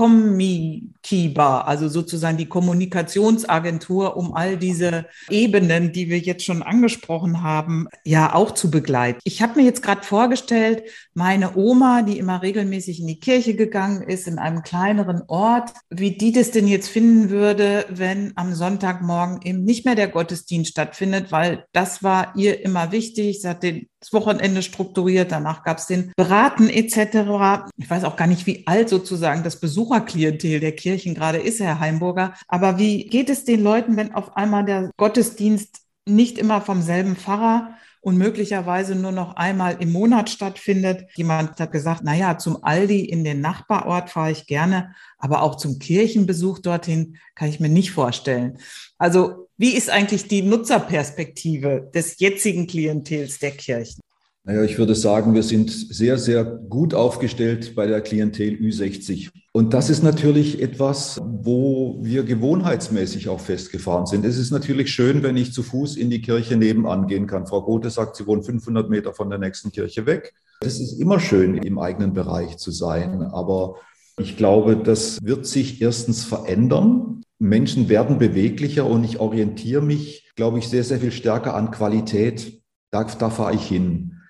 Komikiba, also sozusagen die Kommunikationsagentur, um all diese Ebenen, die wir jetzt schon angesprochen haben, ja auch zu begleiten. Ich habe mir jetzt gerade vorgestellt, meine Oma, die immer regelmäßig in die Kirche gegangen ist, in einem kleineren Ort, wie die das denn jetzt finden würde, wenn am Sonntagmorgen eben nicht mehr der Gottesdienst stattfindet, weil das war ihr immer wichtig. Sie hat den das Wochenende strukturiert, danach gab es den Beraten etc. Ich weiß auch gar nicht, wie alt sozusagen das Besucherklientel der Kirchen gerade ist, Herr Heimburger. Aber wie geht es den Leuten, wenn auf einmal der Gottesdienst nicht immer vom selben Pfarrer und möglicherweise nur noch einmal im Monat stattfindet. Jemand hat gesagt, na ja, zum Aldi in den Nachbarort fahre ich gerne, aber auch zum Kirchenbesuch dorthin kann ich mir nicht vorstellen. Also wie ist eigentlich die Nutzerperspektive des jetzigen Klientels der Kirchen? Naja, ich würde sagen, wir sind sehr, sehr gut aufgestellt bei der Klientel Ü60. Und das ist natürlich etwas, wo wir gewohnheitsmäßig auch festgefahren sind. Es ist natürlich schön, wenn ich zu Fuß in die Kirche nebenan gehen kann. Frau Gothe sagt, sie wohnt 500 Meter von der nächsten Kirche weg. Es ist immer schön, im eigenen Bereich zu sein. Aber ich glaube, das wird sich erstens verändern. Menschen werden beweglicher und ich orientiere mich, glaube ich, sehr, sehr viel stärker an Qualität. Da, da fahre ich hin.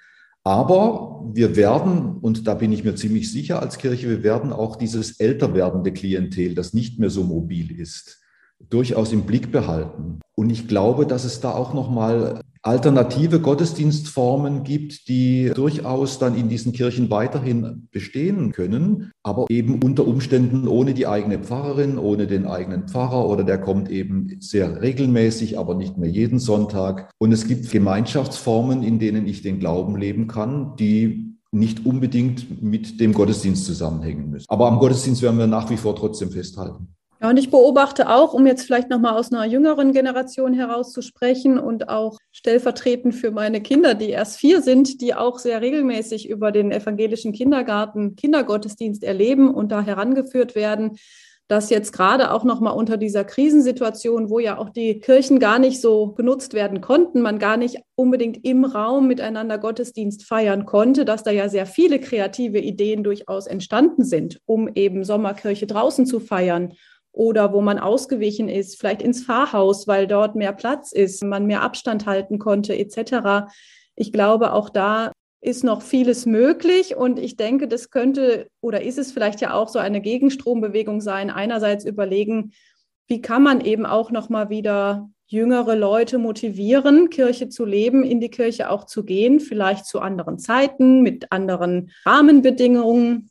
Aber wir werden, und da bin ich mir ziemlich sicher als Kirche, wir werden auch dieses älter werdende Klientel, das nicht mehr so mobil ist, durchaus im Blick behalten. Und ich glaube, dass es da auch nochmal alternative Gottesdienstformen gibt, die durchaus dann in diesen Kirchen weiterhin bestehen können, aber eben unter Umständen ohne die eigene Pfarrerin, ohne den eigenen Pfarrer oder der kommt eben sehr regelmäßig, aber nicht mehr jeden Sonntag. Und es gibt Gemeinschaftsformen, in denen ich den Glauben leben kann, die nicht unbedingt mit dem Gottesdienst zusammenhängen müssen. Aber am Gottesdienst werden wir nach wie vor trotzdem festhalten. Ja, und ich beobachte auch, um jetzt vielleicht nochmal aus einer jüngeren Generation heraus zu sprechen und auch stellvertretend für meine Kinder, die erst vier sind, die auch sehr regelmäßig über den evangelischen Kindergarten Kindergottesdienst erleben und da herangeführt werden, dass jetzt gerade auch nochmal unter dieser Krisensituation, wo ja auch die Kirchen gar nicht so genutzt werden konnten, man gar nicht unbedingt im Raum miteinander Gottesdienst feiern konnte, dass da ja sehr viele kreative Ideen durchaus entstanden sind, um eben Sommerkirche draußen zu feiern oder wo man ausgewichen ist, vielleicht ins Pfarrhaus, weil dort mehr Platz ist, man mehr Abstand halten konnte etc. Ich glaube, auch da ist noch vieles möglich und ich denke, das könnte oder ist es vielleicht ja auch so eine Gegenstrombewegung sein. Einerseits überlegen, wie kann man eben auch noch mal wieder jüngere Leute motivieren, Kirche zu leben, in die Kirche auch zu gehen, vielleicht zu anderen Zeiten, mit anderen Rahmenbedingungen,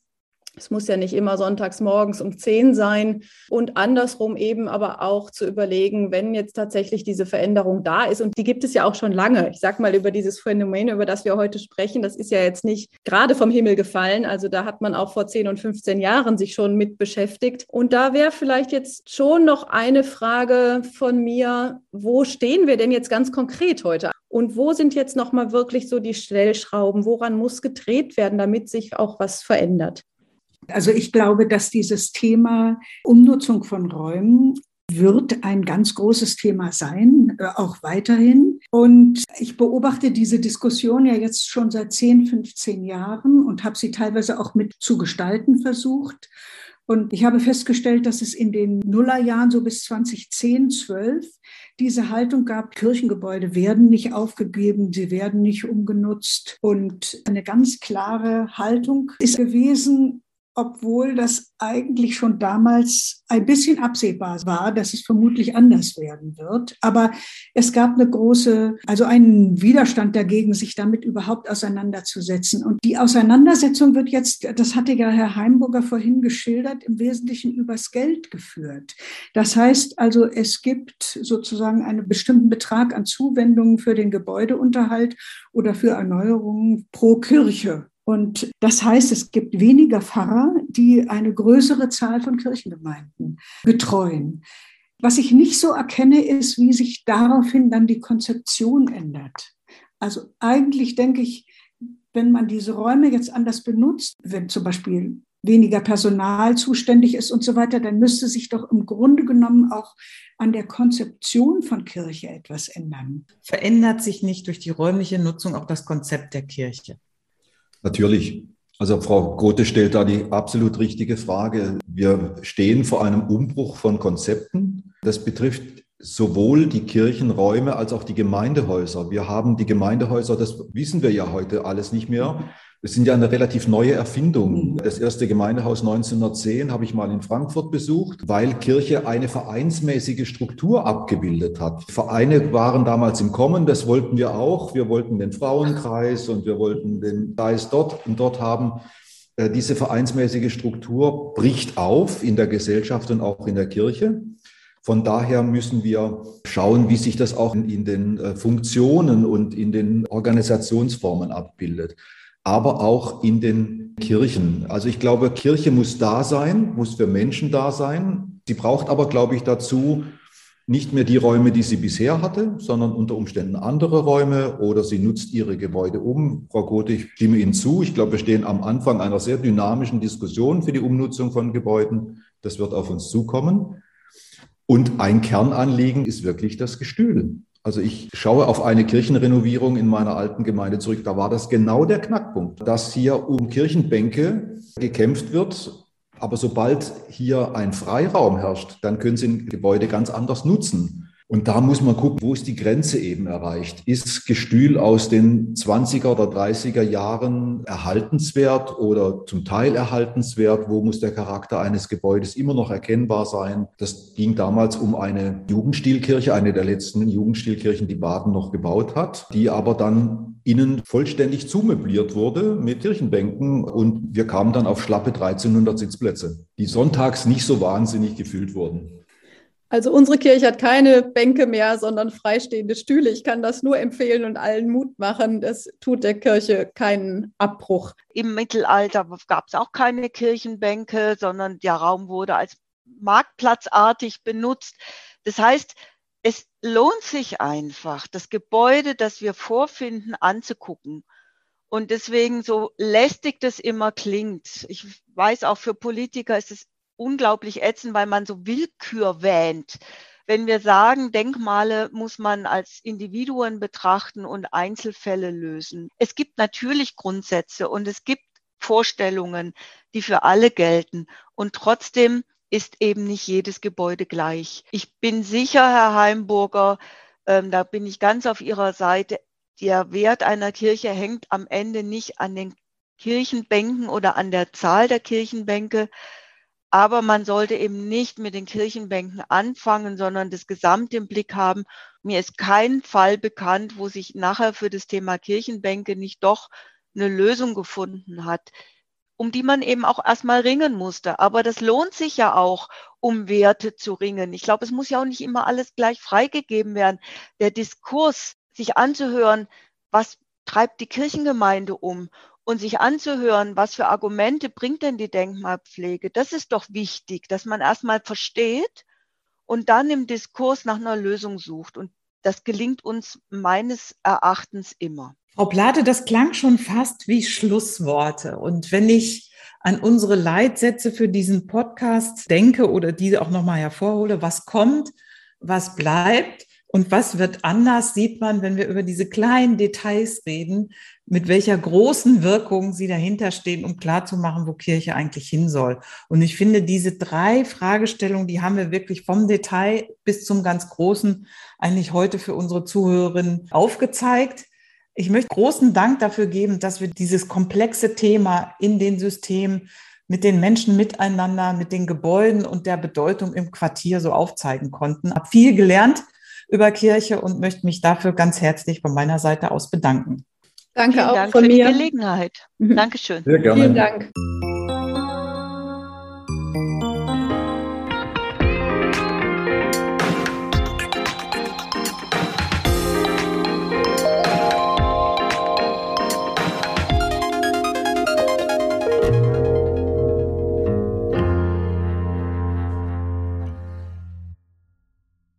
es muss ja nicht immer sonntags morgens um 10 sein und andersrum eben aber auch zu überlegen, wenn jetzt tatsächlich diese Veränderung da ist und die gibt es ja auch schon lange. Ich sage mal über dieses Phänomen, über das wir heute sprechen, das ist ja jetzt nicht gerade vom Himmel gefallen. Also da hat man auch vor 10 und 15 Jahren sich schon mit beschäftigt. Und da wäre vielleicht jetzt schon noch eine Frage von mir, wo stehen wir denn jetzt ganz konkret heute? Und wo sind jetzt nochmal wirklich so die Stellschrauben? Woran muss gedreht werden, damit sich auch was verändert? Also ich glaube, dass dieses Thema Umnutzung von Räumen wird ein ganz großes Thema sein, äh, auch weiterhin. Und ich beobachte diese Diskussion ja jetzt schon seit 10, 15 Jahren und habe sie teilweise auch mit zu gestalten versucht. Und ich habe festgestellt, dass es in den Nullerjahren, so bis 2010, 12, diese Haltung gab, Kirchengebäude werden nicht aufgegeben, sie werden nicht umgenutzt. Und eine ganz klare Haltung ist gewesen, obwohl das eigentlich schon damals ein bisschen absehbar war, dass es vermutlich anders werden wird. Aber es gab eine große, also einen Widerstand dagegen, sich damit überhaupt auseinanderzusetzen. Und die Auseinandersetzung wird jetzt, das hatte ja Herr Heimburger vorhin geschildert, im Wesentlichen übers Geld geführt. Das heißt also, es gibt sozusagen einen bestimmten Betrag an Zuwendungen für den Gebäudeunterhalt oder für Erneuerungen pro Kirche. Und das heißt, es gibt weniger Pfarrer, die eine größere Zahl von Kirchengemeinden betreuen. Was ich nicht so erkenne, ist, wie sich daraufhin dann die Konzeption ändert. Also eigentlich denke ich, wenn man diese Räume jetzt anders benutzt, wenn zum Beispiel weniger Personal zuständig ist und so weiter, dann müsste sich doch im Grunde genommen auch an der Konzeption von Kirche etwas ändern. Verändert sich nicht durch die räumliche Nutzung auch das Konzept der Kirche? Natürlich. Also Frau Grote stellt da die absolut richtige Frage. Wir stehen vor einem Umbruch von Konzepten. Das betrifft sowohl die Kirchenräume als auch die Gemeindehäuser. Wir haben die Gemeindehäuser, das wissen wir ja heute alles nicht mehr. Wir sind ja eine relativ neue Erfindung. Das erste Gemeindehaus 1910 habe ich mal in Frankfurt besucht, weil Kirche eine vereinsmäßige Struktur abgebildet hat. Vereine waren damals im Kommen, das wollten wir auch. Wir wollten den Frauenkreis und wir wollten den Kreis dort und dort haben. Äh, diese vereinsmäßige Struktur bricht auf in der Gesellschaft und auch in der Kirche. Von daher müssen wir schauen, wie sich das auch in, in den äh, Funktionen und in den Organisationsformen abbildet, aber auch in den Kirchen. Also ich glaube, Kirche muss da sein, muss für Menschen da sein. Sie braucht aber, glaube ich, dazu nicht mehr die Räume, die sie bisher hatte, sondern unter Umständen andere Räume oder sie nutzt ihre Gebäude um. Frau Gothe, ich stimme Ihnen zu. Ich glaube, wir stehen am Anfang einer sehr dynamischen Diskussion für die Umnutzung von Gebäuden. Das wird auf uns zukommen. Und ein Kernanliegen ist wirklich das Gestühl. Also ich schaue auf eine Kirchenrenovierung in meiner alten Gemeinde zurück. Da war das genau der Knackpunkt, dass hier um Kirchenbänke gekämpft wird. Aber sobald hier ein Freiraum herrscht, dann können Sie ein Gebäude ganz anders nutzen. Und da muss man gucken, wo ist die Grenze eben erreicht? Ist Gestühl aus den 20er oder 30er Jahren erhaltenswert oder zum Teil erhaltenswert? Wo muss der Charakter eines Gebäudes immer noch erkennbar sein? Das ging damals um eine Jugendstilkirche, eine der letzten Jugendstilkirchen, die Baden noch gebaut hat, die aber dann innen vollständig zumöbliert wurde mit Kirchenbänken und wir kamen dann auf schlappe 1300 Sitzplätze, die sonntags nicht so wahnsinnig gefüllt wurden. Also unsere Kirche hat keine Bänke mehr, sondern freistehende Stühle. Ich kann das nur empfehlen und allen Mut machen. Das tut der Kirche keinen Abbruch. Im Mittelalter gab es auch keine Kirchenbänke, sondern der Raum wurde als marktplatzartig benutzt. Das heißt, es lohnt sich einfach, das Gebäude, das wir vorfinden, anzugucken. Und deswegen, so lästig das immer klingt, ich weiß auch für Politiker ist es unglaublich ätzend, weil man so Willkür wähnt. Wenn wir sagen, Denkmale muss man als Individuen betrachten und Einzelfälle lösen. Es gibt natürlich Grundsätze und es gibt Vorstellungen, die für alle gelten. Und trotzdem ist eben nicht jedes Gebäude gleich. Ich bin sicher, Herr Heimburger, ähm, da bin ich ganz auf Ihrer Seite, der Wert einer Kirche hängt am Ende nicht an den Kirchenbänken oder an der Zahl der Kirchenbänke, aber man sollte eben nicht mit den Kirchenbänken anfangen, sondern das Gesamte im Blick haben. Mir ist kein Fall bekannt, wo sich nachher für das Thema Kirchenbänke nicht doch eine Lösung gefunden hat, um die man eben auch erstmal ringen musste. Aber das lohnt sich ja auch, um Werte zu ringen. Ich glaube, es muss ja auch nicht immer alles gleich freigegeben werden. Der Diskurs, sich anzuhören, was treibt die Kirchengemeinde um und sich anzuhören, was für Argumente bringt denn die Denkmalpflege, das ist doch wichtig, dass man erstmal versteht und dann im Diskurs nach einer Lösung sucht. Und das gelingt uns meines Erachtens immer. Frau Plate, das klang schon fast wie Schlussworte. Und wenn ich an unsere Leitsätze für diesen Podcast denke oder diese auch nochmal hervorhole, was kommt, was bleibt, und was wird anders, sieht man, wenn wir über diese kleinen Details reden, mit welcher großen Wirkung sie dahinter stehen, um klarzumachen, wo Kirche eigentlich hin soll. Und ich finde, diese drei Fragestellungen, die haben wir wirklich vom Detail bis zum ganz Großen eigentlich heute für unsere Zuhörerinnen aufgezeigt. Ich möchte großen Dank dafür geben, dass wir dieses komplexe Thema in den Systemen mit den Menschen miteinander, mit den Gebäuden und der Bedeutung im Quartier so aufzeigen konnten. Hab viel gelernt über Kirche und möchte mich dafür ganz herzlich von meiner Seite aus bedanken. Danke Vielen auch Dank von für mir. die Gelegenheit. Mhm. Dankeschön. Sehr gerne. Vielen Dank.